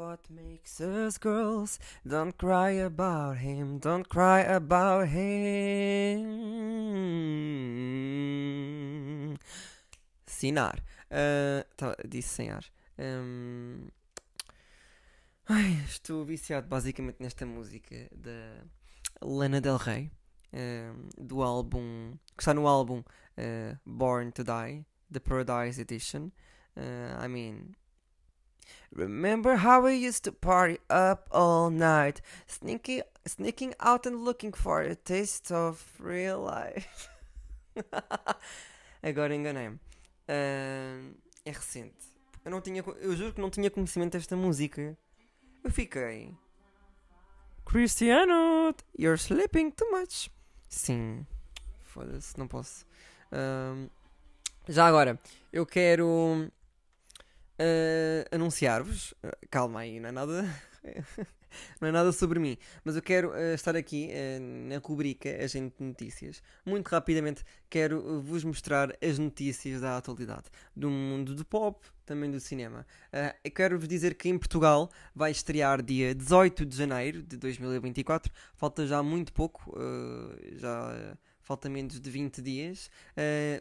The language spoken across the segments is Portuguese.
what makes us girls. Don't cry about him, don't cry about him. Sinar. Uh, tá, disse sem ar. Um, ai, estou viciado basicamente nesta música da Lana Del Rey. Um, do álbum que está no álbum uh, Born to Die, The Paradise Edition. Uh, I mean, remember how we used to party up all night, sneaking, sneaking out and looking for a taste of real life. Agora enganei-me. Uh, é recente. Eu não tinha, eu juro que não tinha conhecimento desta música. Eu fiquei. Cristiano, you're sleeping too much. Sim, foda-se, não posso. já agora, eu quero uh, anunciar-vos. Uh, calma aí, não é nada. não é nada sobre mim, mas eu quero uh, estar aqui na rubrica Agente de Notícias. Muito rapidamente quero vos mostrar as notícias da atualidade do mundo do pop, também do cinema. eu quero vos dizer que em Portugal vai estrear dia 18 de janeiro de 2024, falta já muito pouco, já falta menos de 20 dias,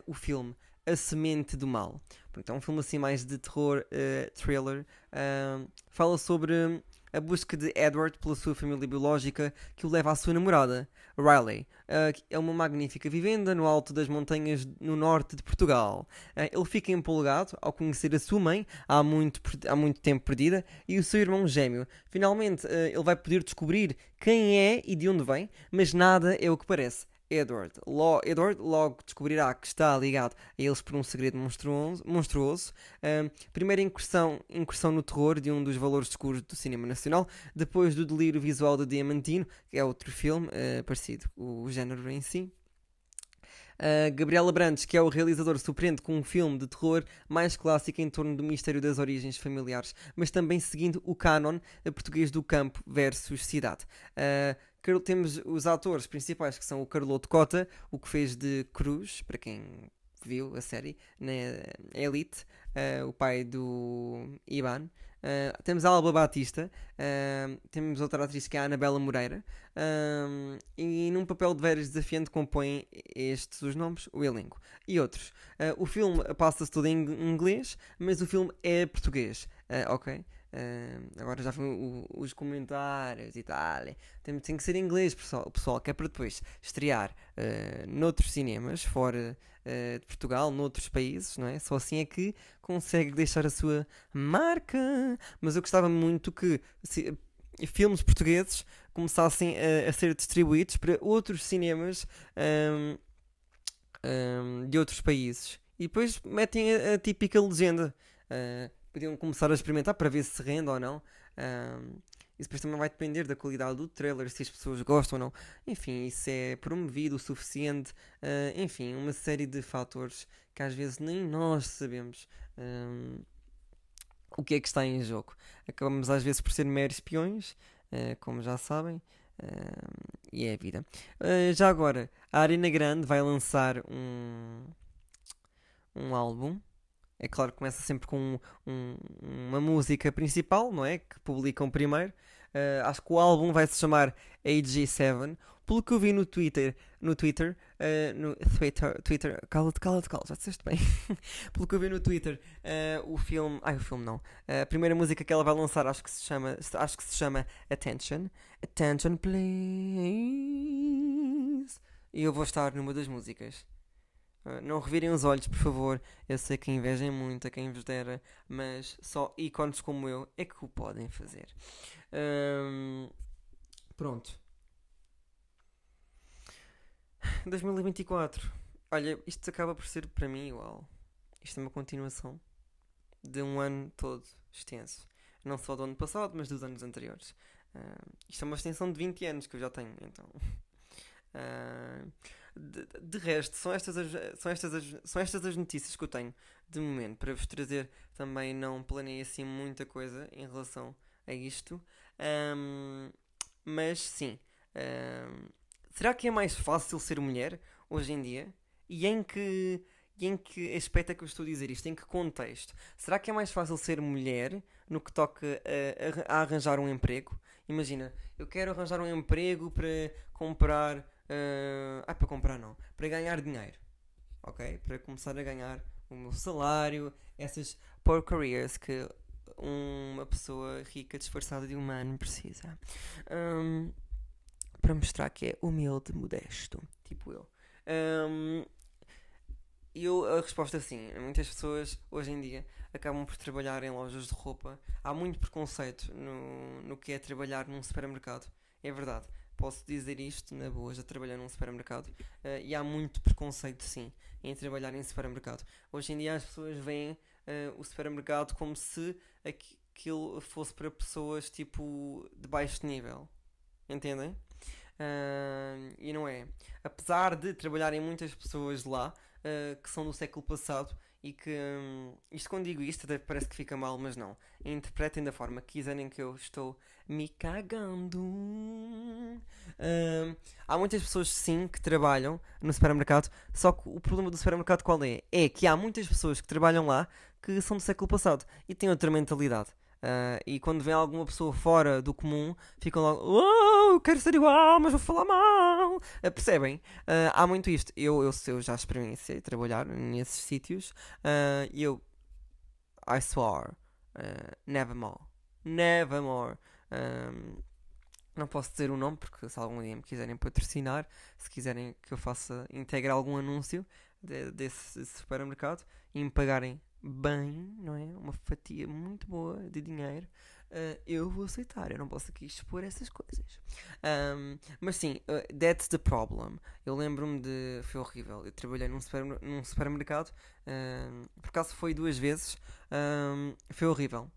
o filme a Semente do Mal. Pronto, é um filme assim mais de terror uh, thriller. Uh, fala sobre a busca de Edward pela sua família biológica que o leva à sua namorada, Riley. Uh, é uma magnífica vivenda no alto das montanhas no norte de Portugal. Uh, ele fica empolgado ao conhecer a sua mãe, há muito, há muito tempo perdida, e o seu irmão gêmeo. Finalmente, uh, ele vai poder descobrir quem é e de onde vem, mas nada é o que parece. Edward. Lo Edward logo descobrirá que está ligado a eles por um segredo monstruoso. monstruoso. Um, primeira incursão, incursão no terror de um dos valores escuros do cinema nacional, depois do delírio visual de Diamantino, que é outro filme uh, parecido, o género em si. Uh, Gabriela Brandes, que é o realizador, surpreende com um filme de terror mais clássico em torno do mistério das origens familiares, mas também seguindo o canon português do campo versus cidade. Uh, temos os atores principais que são o Carloto Cota, o que fez de Cruz, para quem viu a série, na Elite, uh, o pai do Ivan. Uh, temos a Alba Batista, uh, temos outra atriz que é a Anabela Moreira, e num papel de veras desafiante compõem estes os nomes, o elenco. E outros. o filme passa-se todo em inglês, mas o filme é português, ok? Uh, agora já foram os comentários e tal. Tem, tem que ser em inglês, pessoal, pessoal que é para depois estrear uh, noutros cinemas fora uh, de Portugal, noutros países, não é? Só assim é que consegue deixar a sua marca. Mas eu gostava muito que se, filmes portugueses começassem a, a, ser distribuídos para outros cinemas um, um, de outros países e depois metem a, a típica legenda. Uh, podiam começar a experimentar para ver se rende ou não. Um, isso depois também vai depender da qualidade do trailer, se as pessoas gostam ou não. Enfim, isso é promovido o suficiente. Uh, enfim, uma série de fatores que às vezes nem nós sabemos um, o que é que está em jogo. Acabamos às vezes por ser meros espiões, uh, como já sabem. Uh, e é a vida. Uh, já agora, a Arena Grande vai lançar um, um álbum é claro que começa sempre com um, uma música principal, não é? Que publicam primeiro. Uh, acho que o álbum vai se chamar AG7. Pelo que eu vi no Twitter, no Twitter, uh, no Twitter, Twitter, cala-te, cala-te, cala, já disseste bem. Pelo que eu vi no Twitter, uh, o filme, ai, o filme não. a primeira música que ela vai lançar, acho que se chama, acho que se chama Attention. Attention, please. E eu vou estar numa das músicas. Ah, não revirem os olhos, por favor. Eu sei que invejem muito a quem vos dera, mas só ícones como eu é que o podem fazer. Um, pronto. 2024. Olha, isto acaba por ser para mim igual. Isto é uma continuação de um ano todo extenso. Não só do ano passado, mas dos anos anteriores. Uh, isto é uma extensão de 20 anos que eu já tenho, então. Uh, de, de, resto, são estas, as, são, estas as, são estas as notícias que eu tenho de momento para vos trazer. Também não planei assim muita coisa em relação a isto. Um, mas sim, um, será que é mais fácil ser mulher hoje em dia? E em que, E em que aspecto é que eu estou a dizer isto? Em que contexto? Será que é mais fácil ser mulher no que toca a, a arranjar um emprego? Imagina, eu quero arranjar um emprego para comprar. Uh, ah, para comprar não. Para ganhar dinheiro. Ok? Para começar a ganhar o meu salário. Essas poor careers que uma pessoa rica disfarçada de humano precisa. Um, para mostrar que é humilde, modesto. Tipo eu. Um, e a resposta é sim. Muitas pessoas hoje em dia acabam por trabalhar em lojas de roupa. Há muito preconceito no, no que é trabalhar num supermercado. É verdade. Posso dizer isto na boa, já trabalhei num supermercado. Uh, e há muito preconceito, sim, em trabalhar em supermercado. Hoje em dia as pessoas veem uh, o supermercado como se aquilo fosse para pessoas tipo de baixo nível. Entendem? Uh, e não é. Apesar de trabalharem muitas pessoas lá uh, que são do século passado e que um, isto quando digo isto parece que fica mal, mas não. Interpretem da forma que quiserem que eu estou me cagando. Uh, há muitas pessoas sim que trabalham no supermercado, só que o problema do supermercado qual é? É que há muitas pessoas que trabalham lá que são do século passado e têm outra mentalidade. Uh, e quando vem alguma pessoa fora do comum, ficam logo, oh, quero ser igual, mas vou falar mal. Uh, percebem? Uh, há muito isto. Eu, eu, eu já experienciei trabalhar nesses sítios e eu, I swear, nevermore. Nevermore. Um, não posso dizer o nome porque se algum dia me quiserem patrocinar, se quiserem que eu faça, integre algum anúncio de, desse supermercado e me pagarem bem, não é? Uma fatia muito boa de dinheiro, uh, eu vou aceitar. Eu não posso aqui expor essas coisas. Um, mas sim, uh, that's the problem. Eu lembro-me de. Foi horrível. Eu trabalhei num, super, num supermercado, por acaso foi duas vezes. Um, foi horrível.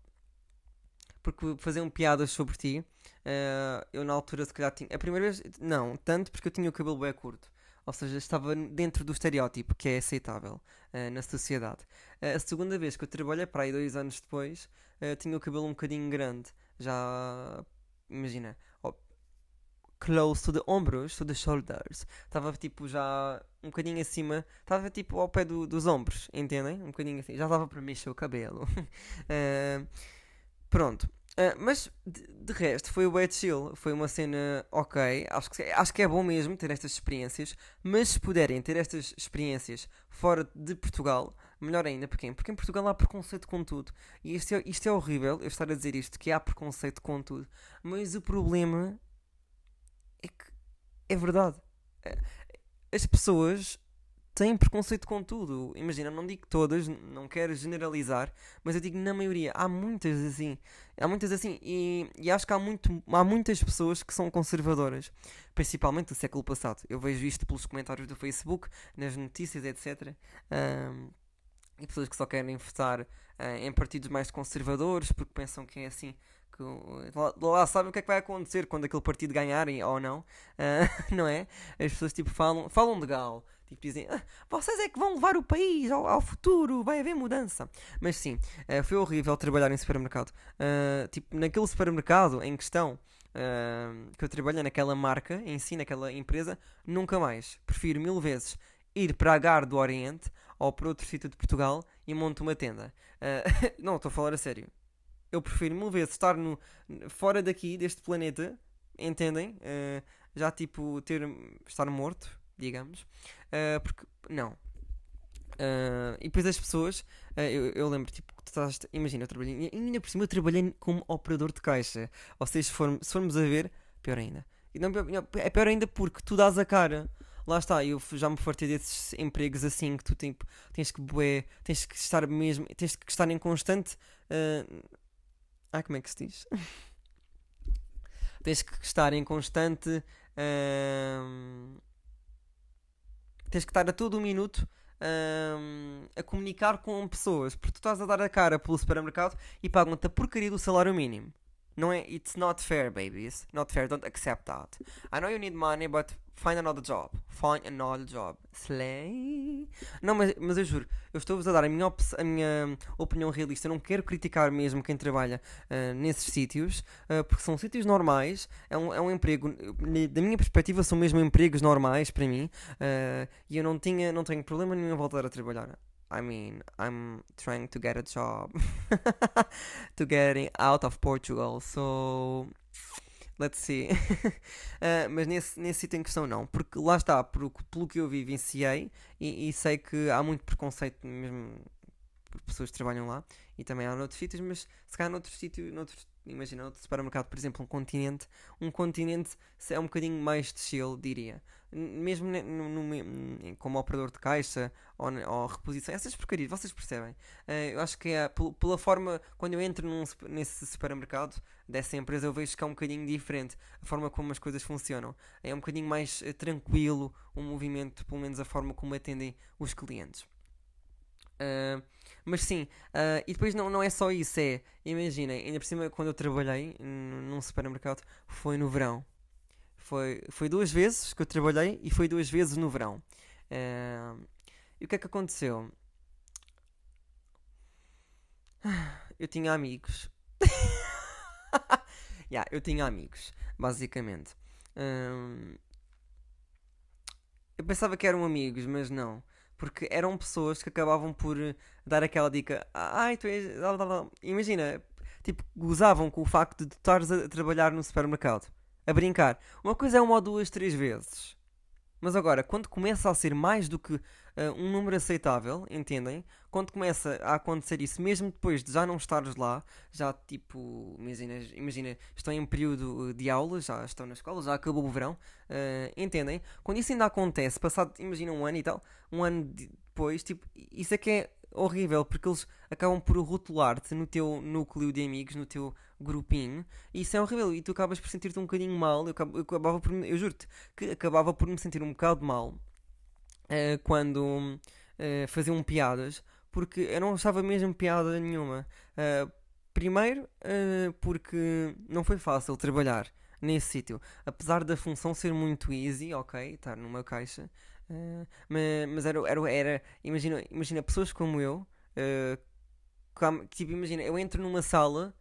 Porque faziam piadas sobre ti. Uh, eu na altura se calhar tinha. A primeira vez, não, tanto porque eu tinha o cabelo bem curto. Ou seja, estava dentro do estereótipo que é aceitável uh, na sociedade. Uh, a segunda vez que eu trabalhei, para aí dois anos depois, uh, tinha o cabelo um bocadinho grande. Já, imagina, close to the ombros, to the shoulders. Estava tipo já um bocadinho acima, estava tipo ao pé do, dos ombros, entendem? Um bocadinho assim. Já estava para mexer o cabelo. pronto. Uh, mas de, de, resto foi o Bad Chill, foi uma cena ok. Acho que, acho que é bom mesmo ter estas experiências, mas se puderem ter estas experiências fora de Portugal, melhor ainda. Porquê? Porque em Portugal há preconceito com tudo. E isto é, isto é horrível, eu estar a dizer isto, que há preconceito com tudo. Mas o problema é que é verdade. Eh, as pessoas têm preconceito com tudo. Imagina, não digo todas, não quero generalizar, mas eu digo na maioria. Há muitas assim. Há muitas assim. E, e acho que há, muito, há muitas pessoas que são conservadoras, principalmente do século passado. Eu vejo isto pelos comentários do Facebook, nas notícias, etc. Um, e pessoas que só querem votar uh, em partidos mais conservadores porque pensam que é assim que lá, lá sabem o que é que vai acontecer quando aquele partido ganharem ou não, uh, não é? As pessoas tipo falam, falam legal, Tipo, dizem, ah, vocês é que vão levar o país ao, ao futuro, vai haver mudança. Mas sim, uh, foi horrível trabalhar em supermercado. Tipo, naquele supermercado em questão que eu trabalhei, naquela marca em si, naquela empresa, nunca mais. Prefiro mil vezes ir para a Gar do Oriente ou para outro sítio de Portugal e monto uma tenda. não, estou a falar a sério. Eu prefiro mil vezes estar no, fora daqui, deste planeta, entendem? já tipo, ter, estar morto digamos. Uh, porque, não. Uh, e depois as pessoas, uh, eu, eu, lembro, tipo, tu estás, imagina, eu trabalhei, ainda por cima eu trabalhei como operador de caixa. Ou seja, se, se formos a ver, pior ainda. Não, é pior ainda porque tu dás a cara. Lá está, eu já me fartei desses empregos assim que tu tipo, tens que bué, tens que estar mesmo, tens que estar em constante. Uh... Ah, como é que se diz? tens que estar em constante. Uh tens que estar a todo um minuto um, a comunicar com pessoas, porque tu estás a dar a cara pelo supermercado e pagam-te a porcaria do salário mínimo. Não é, it's not fair, babies. Not fair, don't accept that. I know you need money, but find another job. Find another job. Slay. Não, mas, mas eu juro, eu estou-vos a dar a minha, a minha opinião realista. Eu não quero criticar mesmo quem trabalha uh, nesses sítios, uh, porque são sítios normais. É um, é um emprego, da minha perspectiva, são mesmo empregos normais para mim. Uh, e eu não, tinha, não tenho problema nenhum em voltar a trabalhar. I mean, I'm trying to get a job to getting out of Portugal, so let's see. uh, mas nesse, nesse sítio em questão não, porque lá está, por, pelo que eu vivenciei e, e sei que há muito preconceito mesmo por pessoas que trabalham lá e também há noutros sítios, mas se calhar noutros sítios, noutros, imagina, outro supermercado, por exemplo, um continente, um continente é um bocadinho mais de chill, diria mesmo no, no, como operador de caixa ou, ou, reposição, essas porcarias, vocês percebem? Uh, eu acho que é pela forma, quando eu entro num, nesse supermercado dessa empresa, eu vejo que é um bocadinho diferente a forma como as coisas funcionam. É um bocadinho mais uh, tranquilo o movimento, pelo menos a forma como atendem os clientes. Uh, mas sim, e depois não, não é só isso, é, imaginem, ainda por cima quando eu trabalhei num supermercado foi no verão. Foi, foi duas vezes que eu trabalhei e foi duas vezes no verão. Uh, e o que é que aconteceu? Eu tinha amigos. yeah, eu tinha amigos, basicamente. Eu pensava que eram amigos, mas não. Porque eram pessoas que acabavam por dar aquela dica. Ai, tu és. Imagina, tipo, gozavam com o facto de tu estares a trabalhar no supermercado a brincar. Uma coisa é uma ou duas, três vezes. Mas agora, quando começa a ser mais do que uh, um número aceitável, entendem? Quando começa a acontecer isso, mesmo depois de já não estares lá, já tipo, imagina, imagina estão em período de aula, já estão na escola, já acabou o verão, uh, entendem? Quando isso ainda acontece, passado, imagina um ano e tal, um ano depois, tipo, isso é que é horrível, porque eles acabam por rotular-te no teu núcleo de amigos, no teu grupinho, isso é horrível, e tu acabas por sentir-te um bocadinho mal, eu, eu acabava por, eu juro-te, que acabava por me sentir um bocado mal uh, quando uh, faziam piadas, porque eu não achava mesmo piada nenhuma. Uh, primeiro, porque não foi fácil trabalhar nesse sítio, apesar da função ser muito easy, ok, estar numa caixa, Uh, mas, mas era, era, era imagina, imagina pessoas como eu, uh, como, tipo, imagina, eu entro numa sala,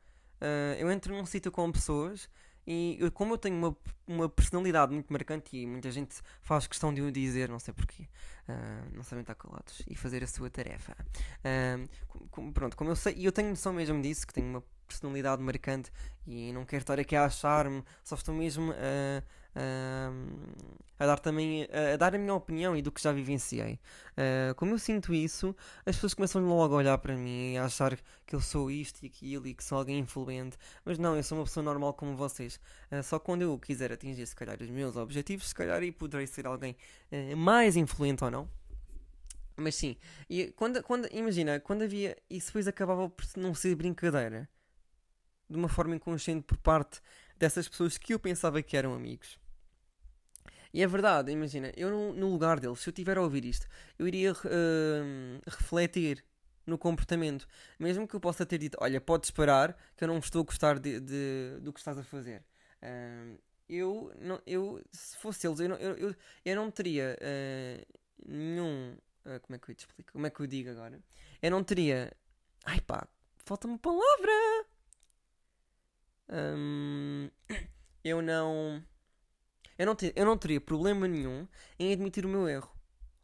uh, eu entro num sítio com pessoas e eu, como eu tenho uma, uma personalidade muito marcante e muita gente faz questão de o dizer, não sei porquê, uh, não sabem estar calados e fazer a sua tarefa. Uh, com, pronto, como eu sei, e eu tenho noção mesmo disso, que tenho uma personalidade marcante e não quero estar aqui a achar-me, só estou mesmo a a dar também a, dar a minha opinião e do que já vivenciei. Uh, como eu sinto isso, as pessoas começam logo a olhar para mim e a achar que eu sou isto e aquilo e que sou alguém influente, mas não, eu sou uma pessoa normal como vocês. Uh, só quando eu quiser atingir, se calhar, os meus objetivos, se calhar, e poderei ser alguém uh, mais influente ou não. Mas sim, e quando, quando, imagina, quando havia. Isso depois acabava por não ser brincadeira de uma forma inconsciente por parte dessas pessoas que eu pensava que eram amigos. E é verdade, imagina, eu no, no lugar deles, se eu tiver a ouvir isto, eu iria uh, refletir no comportamento. Mesmo que eu possa ter dito, olha, podes parar, que eu não estou a gostar de, de do que estás a fazer. Uh, eu, não, eu, se fosse eles, eu não, eu, eu, não teria uh, nenhum. Uh, como é que eu te explico? Como é que eu digo agora? Eu não teria. Ai pá, falta-me palavra! Eu não. Eu não, eu não teria problema nenhum em admitir o meu erro.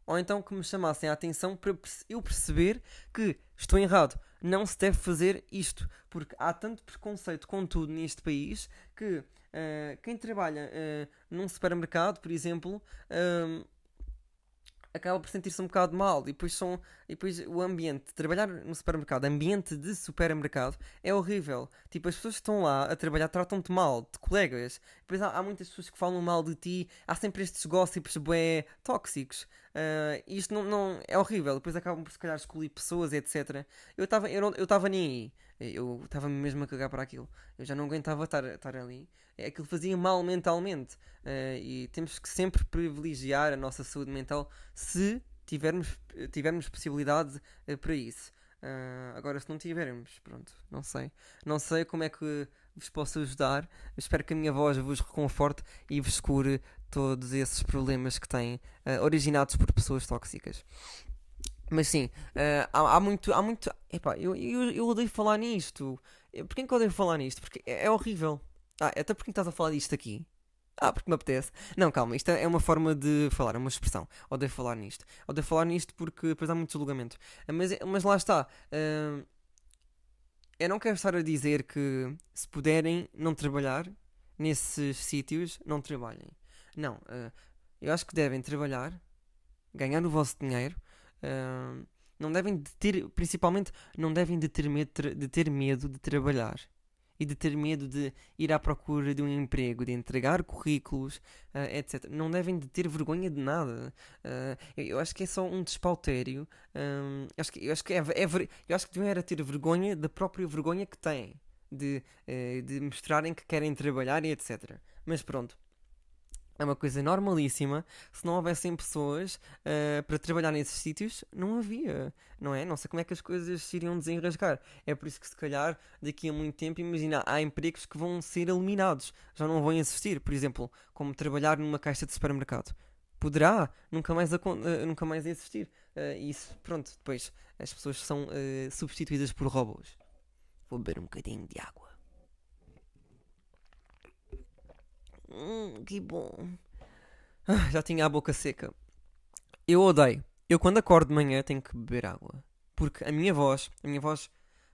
Ou então que me chamassem a atenção para eu perceber que estou errado. Não se deve fazer isto. Porque há tanto preconceito com tudo neste país que uh, quem trabalha uh, num supermercado, por exemplo, uh, acaba por sentir-se um bocado mal. E depois, são, e depois o ambiente, trabalhar no supermercado, ambiente de supermercado, é horrível. Tipo, as pessoas que estão lá a trabalhar tratam-te mal, de colegas. Depois há, há, muitas pessoas que falam mal de ti, há sempre estes gossips bué tóxicos. Uh, isto não, não, é horrível. Depois acabam por se calhar escolher pessoas, etc. Eu estava eu, eu nem aí. Eu estava mesmo a cagar para aquilo. Eu já não aguentava estar, ali. É, aquilo fazia mal mentalmente. Uh, e temos que sempre privilegiar a nossa saúde mental se tivermos, tivermos possibilidade uh, para isso. Uh, agora, se não tivermos, pronto, não sei. Não sei como é que vos possa ajudar. espero que a minha voz vos reconforte e vos cure todos esses problemas que têm uh, originados por pessoas tóxicas. Mas sim, uh, há, há, muito. Há muito epá, eu, eu, eu odeio falar nisto. Porquê que eu odeio falar nisto? Porque é, é horrível. Ah, até porque estás a falar disto aqui. Ah, porque me apetece. Não, calma, isto é uma forma de falar, é uma expressão. Odeio falar nisto. Odeio falar nisto porque depois há muito julgamento. Mas, mas lá está. Uh, eu não quero estar a dizer que se puderem não trabalhar nesses sítios, não trabalhem. Não. Uh, eu acho que devem trabalhar, ganhar o vosso dinheiro. Não devem de ter, principalmente, não devem de ter medo de, ter medo de trabalhar e de ter medo de ir à procura de um emprego, de entregar currículos, uh, eh, etc. Não devem de ter vergonha de nada. Uh, eu, eu, acho que é só um despautério. Acho que, eu acho que é, é, eu acho que deviam era ter vergonha da própria vergonha que têm de, uh, de mostrarem que querem trabalhar e etc. Mas pronto é uma coisa normalíssima. Se não houvessem pessoas uh, para trabalhar nesses sítios, não havia, não é? Não sei como é que as coisas se iriam desenrascar. É por isso que, se calhar, daqui a muito tempo, imagina, há empregos que vão ser eliminados, já não vão existir. Por exemplo, como trabalhar numa caixa de supermercado. Poderá nunca mais, uh, nunca mais existir. Uh, isso, pronto, depois as pessoas são substituídas por robôs. Vou beber um bocadinho de água. Hum, que bom. Ah, já tinha a boca seca. Eu odeio. Eu quando acordo de manhã tenho que beber água. Porque a minha voz, a minha voz,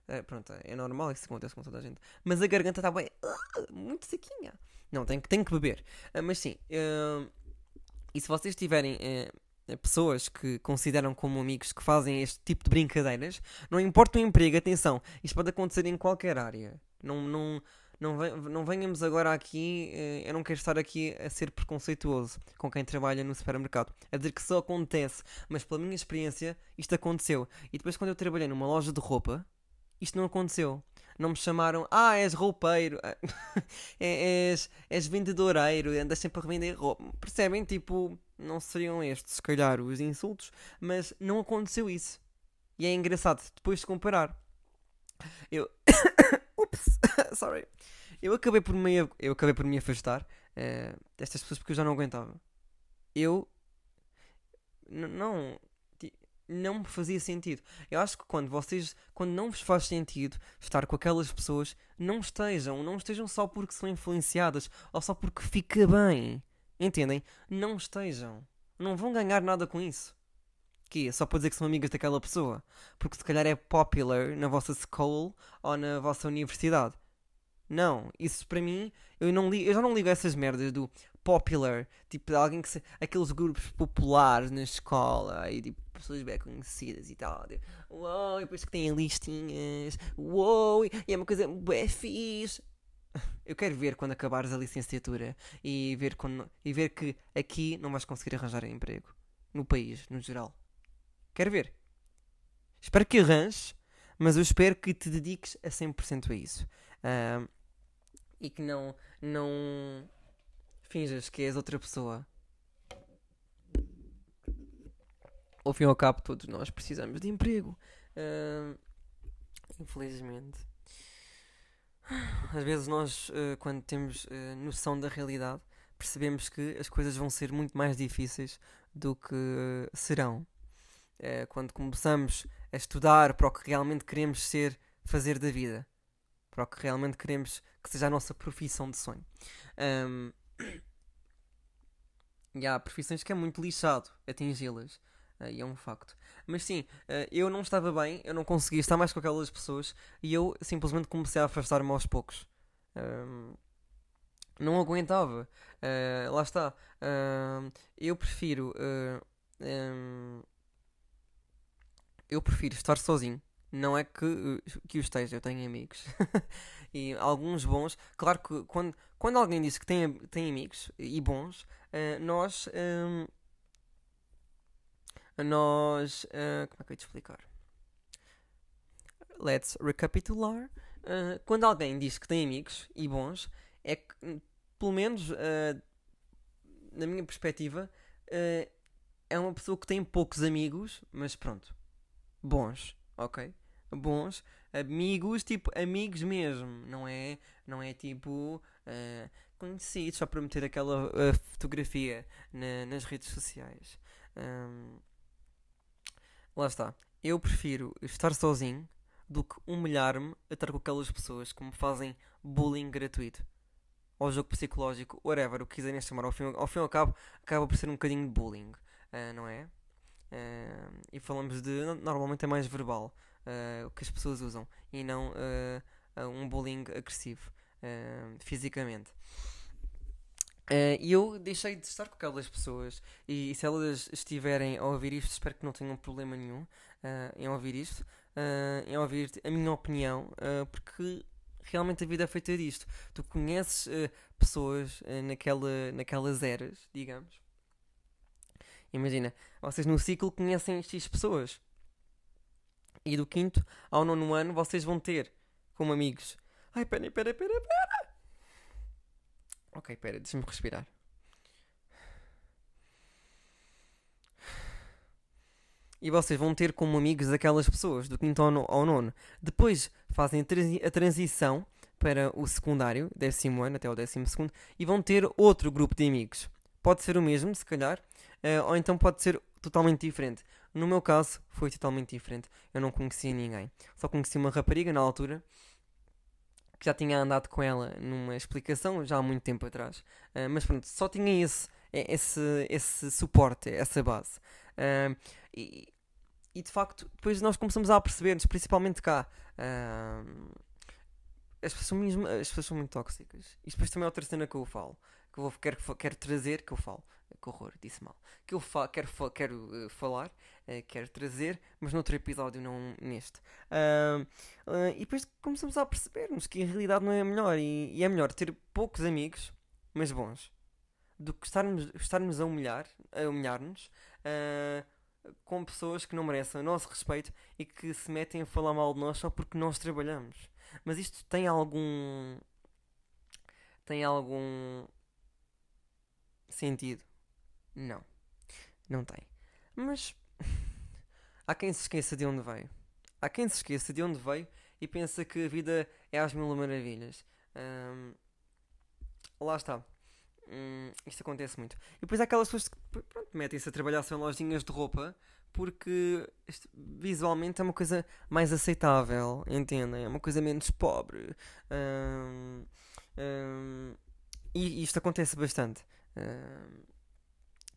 é, pronto, é normal, isso acontece com toda a gente. Mas a garganta está bem, uh, muito sequinha. Não, tenho, tenho que beber. Uh, mas sim, uh, e se vocês tiverem pessoas que consideram como amigos que fazem este tipo de brincadeiras, não importa o emprego, atenção, isto pode acontecer em qualquer área. Não, não, não, não venhamos agora aqui, eh, eu não quero estar aqui a ser preconceituoso com quem trabalha no supermercado, a dizer que só acontece, mas pela minha experiência isto aconteceu. E depois quando eu trabalhei numa loja de roupa, isto não aconteceu. Não me chamaram, ah, és roupeiro, é, és, és vendedoreiro, andas sempre a vender roupa. Percebem? Tipo, não seriam estes, se calhar, os insultos, mas não aconteceu isso. E é engraçado depois de comparar. Eu. Sorry. Eu acabei por me, eu acabei por me afastar uh, destas pessoas porque eu já não aguentava. Eu. Não. Não me fazia sentido. Eu acho que quando vocês. Quando não vos faz sentido estar com aquelas pessoas, não estejam. Não estejam só porque são influenciadas ou só porque fica bem. Entendem? Não estejam. Não vão ganhar nada com isso. Que Só para dizer que são amigas daquela pessoa. Porque se calhar é popular na vossa school ou na vossa universidade. Não, isso para mim, eu, não li, eu já não ligo a essas merdas do popular, tipo de alguém que se, aqueles grupos populares na escola e tipo pessoas bem conhecidas e tal. De, uou, e depois que têm listinhas, uou, e é uma coisa bem fixe. Eu quero ver quando acabares a licenciatura e ver, quando, e ver que aqui não vais conseguir arranjar emprego no país, no geral. Quero ver. Espero que arranjes, mas eu espero que te dediques a 100% a isso. E que não, não finjas que és outra pessoa. Ao fim e ao cabo, todos nós precisamos de emprego. Infelizmente. Às vezes nós, uh, quando temos uh, noção da realidade, percebemos que as coisas vão ser muito mais difíceis do que serão. Eh, quando começamos a estudar para o que realmente queremos ser, fazer da vida, para o que realmente queremos que seja a nossa profissão de sonho. Um, e há profissões que é muito lixado atingi-las. Uh, e é um facto. Mas sim, uh, eu não estava bem, eu não conseguia estar mais com aquelas pessoas e eu simplesmente comecei a afastar-me aos poucos. Não aguentava. Uh, lá está. eu prefiro. Um, eu prefiro estar sozinho. Não é que, que o esteja, eu tenho amigos. e alguns bons. Claro que quando, quando alguém diz que tem, tem amigos e bons, uh, nós. Um, nós. Uh, como é que eu ia te explicar? Let's recapitular. Uh, quando alguém diz que tem amigos e bons, é que, pelo menos na minha perspectiva, é uma pessoa que tem poucos amigos, mas pronto, bons, ok? Bons, amigos, tipo amigos mesmo, não é, não é tipo uh, conhecidos só para meter aquela uh, fotografia na, nas redes sociais. Um, lá está. Eu prefiro estar sozinho do que humilhar-me a estar com aquelas pessoas que me fazem bullying gratuito. Ou jogo psicológico, whatever, o que quiserem chamar. Ao fim, ao fim e ao cabo, acaba por ser um bocadinho de bullying, uh, não é? Uh, e falamos de. Normalmente é mais verbal uh, o que as pessoas usam e não um bullying agressivo fisicamente. E eu deixei de estar com aquelas pessoas e, se elas estiverem a ouvir isto, espero que não tenham problema nenhum em ouvir isto uh, em ouvir a minha opinião, uh, porque realmente a vida é feita disto. Tu conheces uh, pessoas naquela, naquelas eras, digamos. Imagina, vocês no ciclo conhecem X pessoas. E do quinto ao nono ano vocês vão ter como amigos. Ai, pera, pera, pera, pera. Ok, pera, deixa-me respirar. e vocês vão ter como amigos aquelas pessoas do quinto ao nono. Depois fazem a transição para o secundário, décimo ano até o décimo segundo, e vão ter outro grupo de amigos. Pode ser o mesmo, se calhar, uh, ou então pode ser totalmente diferente. No meu caso, foi totalmente diferente. Eu não conhecia ninguém. Só conheci uma rapariga na altura que já tinha andado com ela numa explicação já há muito tempo atrás. Uh, mas pronto, só tinha esse, esse, esse suporte, essa base. Uh, e, e de facto, depois nós começamos a perceber-nos, principalmente cá. Uh, as, pessoas são mesmo, as pessoas são muito tóxicas. E depois também é outra cena que eu falo. Que eu vou, quero, quero trazer, que eu falo. Que horror, disse mal. Que eu fa quero, fa quero uh, falar, uh, quero trazer, mas noutro episódio, não neste. Uh, e depois começamos a perceber-nos que a realidade não é melhor. E, e, é melhor ter poucos amigos, mas bons, do que estarmos, estarmos a humilhar, a humilhar-nos com pessoas que não merecem o nosso respeito e que se metem a falar mal de nós só porque nós trabalhamos. Mas isto tem algum. tem algum. sentido? Não. Não tem. Mas. há quem se esqueça de onde veio. Há quem se esqueça de onde veio e pensa que a vida é às mil maravilhas. Lá está. Hum, isto acontece muito. E depois há aquelas pessoas que metem-se a trabalhar sem lojinhas de roupa porque isto, visualmente é uma coisa mais aceitável, entendem? É uma coisa menos pobre. Hum, e isto acontece bastante.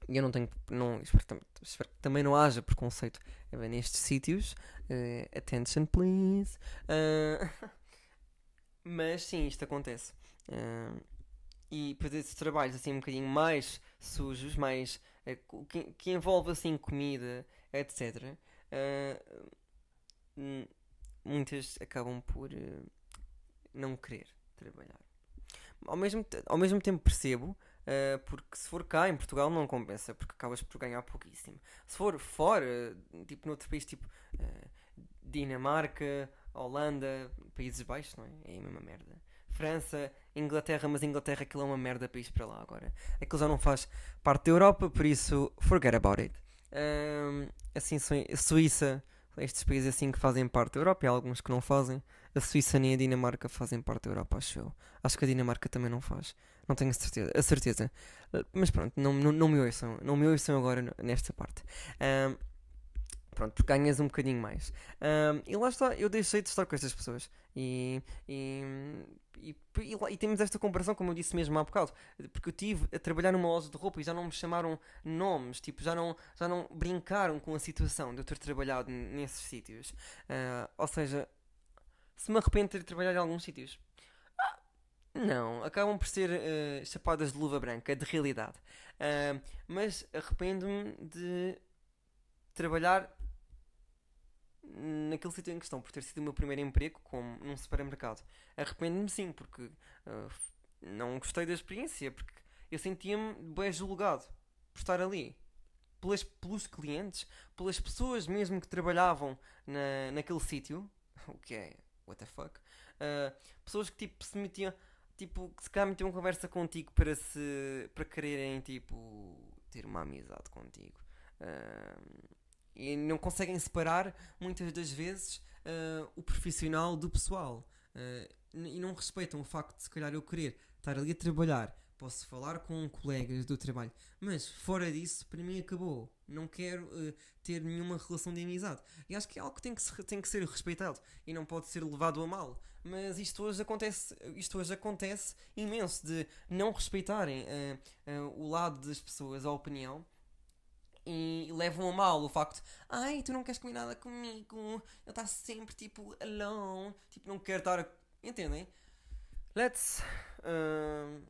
E eu não tenho. Não, espero, espero, que também não haja preconceito nestes sítios. Uh, attention, please. Uh, mas sim, isto acontece. Uh, e depois esses trabalhos assim um bocadinho mais sujos, mais que, que, envolve assim comida, etc. Eh, muitas acabam por não querer trabalhar. Ao mesmo, ao mesmo tempo percebo, porque se for cá em Portugal não compensa, porque acabas por ganhar pouquíssimo. Se for fora, tipo noutro país, tipo Dinamarca, Holanda, Países Baixos, não é? É a mesma merda. França, Inglaterra, mas Inglaterra aquilo é uma merda país para lá agora. Aquilo já não faz parte da Europa, por isso forget about it. Um, assim, Suíça, estes países assim que fazem parte da Europa e há alguns que não fazem. A Suíça nem a Dinamarca fazem parte da Europa, acho eu. Acho que a Dinamarca também não faz. Não tenho certeza. A certeza. Mas pronto, não, não, não me ouçam. Não me ouçam agora nesta parte. Um, pronto, porque ganhas um bocadinho mais. Um, e lá está, eu deixei de estar com estas pessoas. E, e, e, e, e, temos esta comparação, como eu disse mesmo há bocado, porque eu tive a trabalhar numa loja de roupa e já não me chamaram nomes, tipo, já não, já não brincaram com a situação de eu ter trabalhado nesses sítios. Uh, ou seja, se me arrependo de ter trabalhado em alguns sítios. Ah, não, acabam por ser uh, chapadas de luva branca, de realidade. Uh, mas arrependo-me de trabalhar naquele sítio em questão, por ter sido o meu primeiro emprego como num supermercado. Arrependo-me sim, porque uh, não gostei da experiência, porque eu sentia-me bem julgado por estar ali. Pelas, pelos clientes, pelas pessoas mesmo que trabalhavam na, naquele sítio, o que é, what the fuck, uh, pessoas que tipo se metiam, tipo, que se calhar metiam conversa contigo para se, para quererem, tipo, ter uma amizade contigo. Uh, e não conseguem separar muitas das vezes uh, o profissional do pessoal. Uh, e não respeitam o facto de, se calhar, eu querer estar ali a trabalhar. Posso falar com colegas do trabalho, mas fora disso, para mim acabou. Não quero uh, ter nenhuma relação de amizade. E acho que é algo que tem que, se, tem que ser respeitado e não pode ser levado a mal. Mas isto hoje acontece, isto hoje acontece imenso de não respeitarem o lado das pessoas, a opinião e levam a mal o facto ai, tu não queres comer nada comigo, eu estou sempre tipo alone, tipo, não quero estar. A... Entendem? Let's um,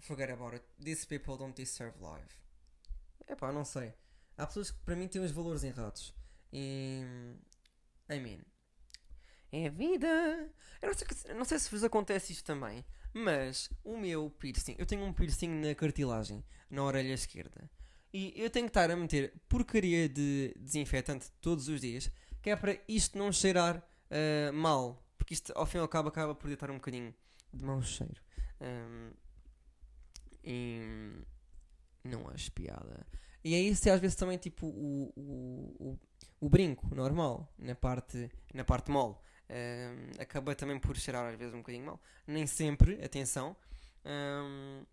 forget about it. These people don't deserve life. É pá, não sei. Há pessoas que para mim têm os valores errados. E. I mean. É a vida. Eu não sei, não sei se vos acontece isto também, mas o meu piercing. Eu tenho um piercing na cartilagem, na orelha esquerda. E eu tenho que estar a meter porcaria de desinfetante todos os dias, que é para isto não cheirar uh, mal. Porque isto, ao fim e ao cabo, acaba por deitar um bocadinho de mau cheiro. Um, e não acho piada. E é isso, às vezes também tipo o, o, o, o brinco normal, na parte, na parte mole. Um, acaba também por cheirar às vezes um bocadinho mal. Nem sempre, atenção. Um,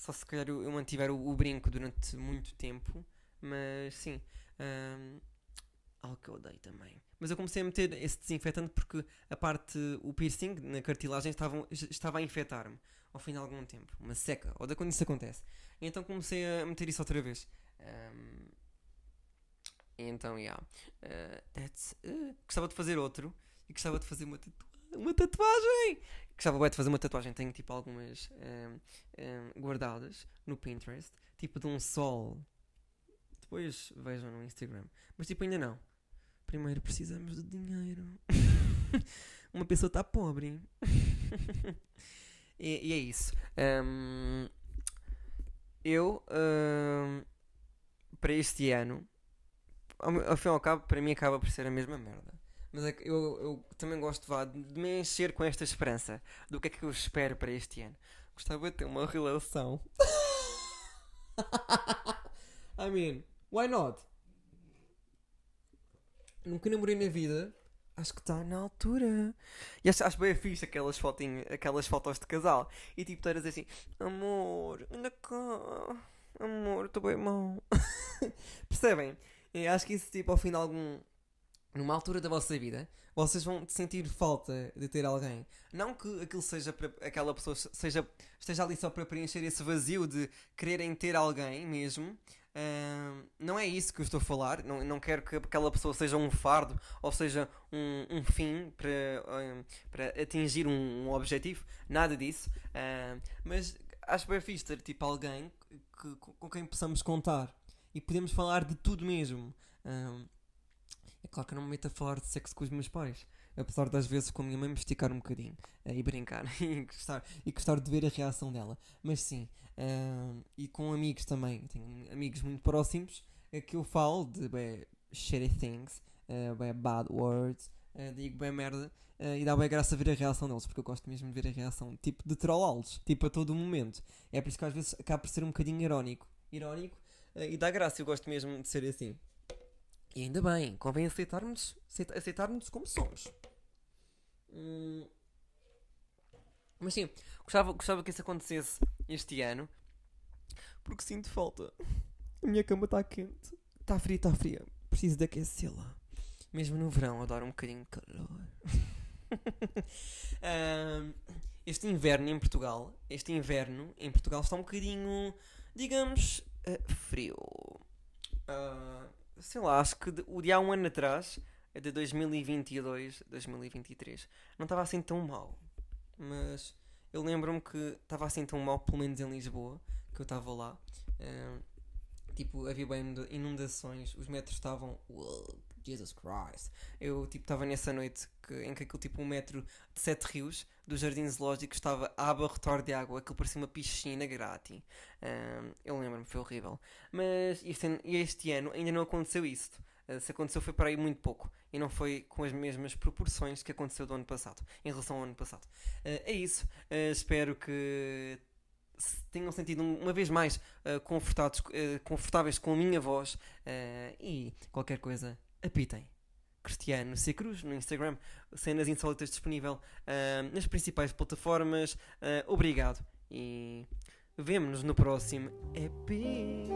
só se calhar eu, mantiver o, o, brinco durante muito tempo. Mas sim. Um, algo que eu odeio também. Mas eu comecei a meter esse desinfetante porque a parte, o piercing na cartilagem estava, estava a infectar-me ao fim de algum tempo. Uma seca. Ou da quando isso acontece. E então comecei a meter isso outra vez. Um, então, yeah. Uh, that's, uh, gostava de fazer outro. E gostava de fazer uma, tatu uma tatuagem gostava bem de fazer uma tatuagem. Tenho tipo algumas um, um, guardadas no Pinterest, tipo de um sol. Depois vejam no Instagram. Mas tipo, ainda não. Primeiro precisamos de dinheiro. uma pessoa está pobre. e, e, é isso. Um, eu, para este ano, ao, ao fim e ao cabo, para mim acaba por ser a mesma merda. Mas é eu, eu também gosto vá, de me encher com esta esperança do que é que eu espero para este ano. Gostava de ter uma relação. I mean, why not? Nunca namorei na vida. Acho que está na altura. E acho, acho bem fixe aquelas, fotinhas, aquelas fotos de casal. E tipo, eras assim: Amor, anda cá. Amor, estou bem mal. Percebem? Acho que isso, tipo, ao fim de algum, numa altura da vossa vida, vocês vão sentir falta de ter alguém. Não que aquilo seja para aquela pessoa seja, esteja ali só para preencher esse vazio de quererem ter alguém mesmo. Uh, não é isso que eu estou a falar. Não, não quero que aquela pessoa seja um fardo ou seja um, um fim para, uh, para atingir um, um, objetivo. Nada disso. Uh, mas acho bem fixe ter tipo alguém que, com quem possamos contar e podemos falar de tudo mesmo. É claro que eu não me meto a falar de sexo com os meus pais. Apesar das vezes com a minha mãe me esticar um bocadinho uh, e brincar e, gostar, e gostar de ver a reação dela. Mas sim, uh, e com amigos também. Tenho amigos muito próximos uh, que eu falo de bem, shitty things, uh, bem, bad words, digo bem merda. e dá bem graça ver a reação deles, porque eu gosto mesmo de ver a reação, tipo de trollá-los, tipo a todo momento. É por isso que às vezes acaba por ser um bocadinho irónico. Irónico e dá graça, eu gosto mesmo de ser assim. E ainda bem, convém aceitarmos, aceitarmos como somos. Hum. Mas sim, gostava, gostava que isso acontecesse este ano. Porque sinto falta. A minha cama está quente. Está fria, está fria. Preciso de aquecê-la. Mesmo no verão, adoro um bocadinho de calor. um, este inverno em Portugal, este inverno em Portugal está um bocadinho, digamos, uh, frio. Uh, sei lá, acho que de, de há um ano atrás, é de 2022, 2023, não estava assim tão mal. Mas eu lembro-me que estava assim tão mal, pelo menos em Lisboa, que eu estava lá. Tipo, havia bem inundações, os metros estavam. Jesus Christ. Eu tipo estava nessa noite que, em que aquele tipo um metro de sete rios do Jardim Zoológico estava a abarrotar de água, aquilo parecia uma piscina grátis. Um, eu lembro-me, foi horrível. Mas este, este ano ainda não aconteceu isso. Uh, se aconteceu foi para aí muito pouco. E não foi com as mesmas proporções que aconteceu do ano passado, em relação ao ano passado. Uh, é isso. Uh, espero que tenham sentido uma vez mais confortados, confortáveis com a minha voz e qualquer coisa, apitem. Cristiano C. Cruz no Instagram, cenas insólitas disponível ah, nas principais plataformas. Ah, obrigado e vemo-nos no próximo EP.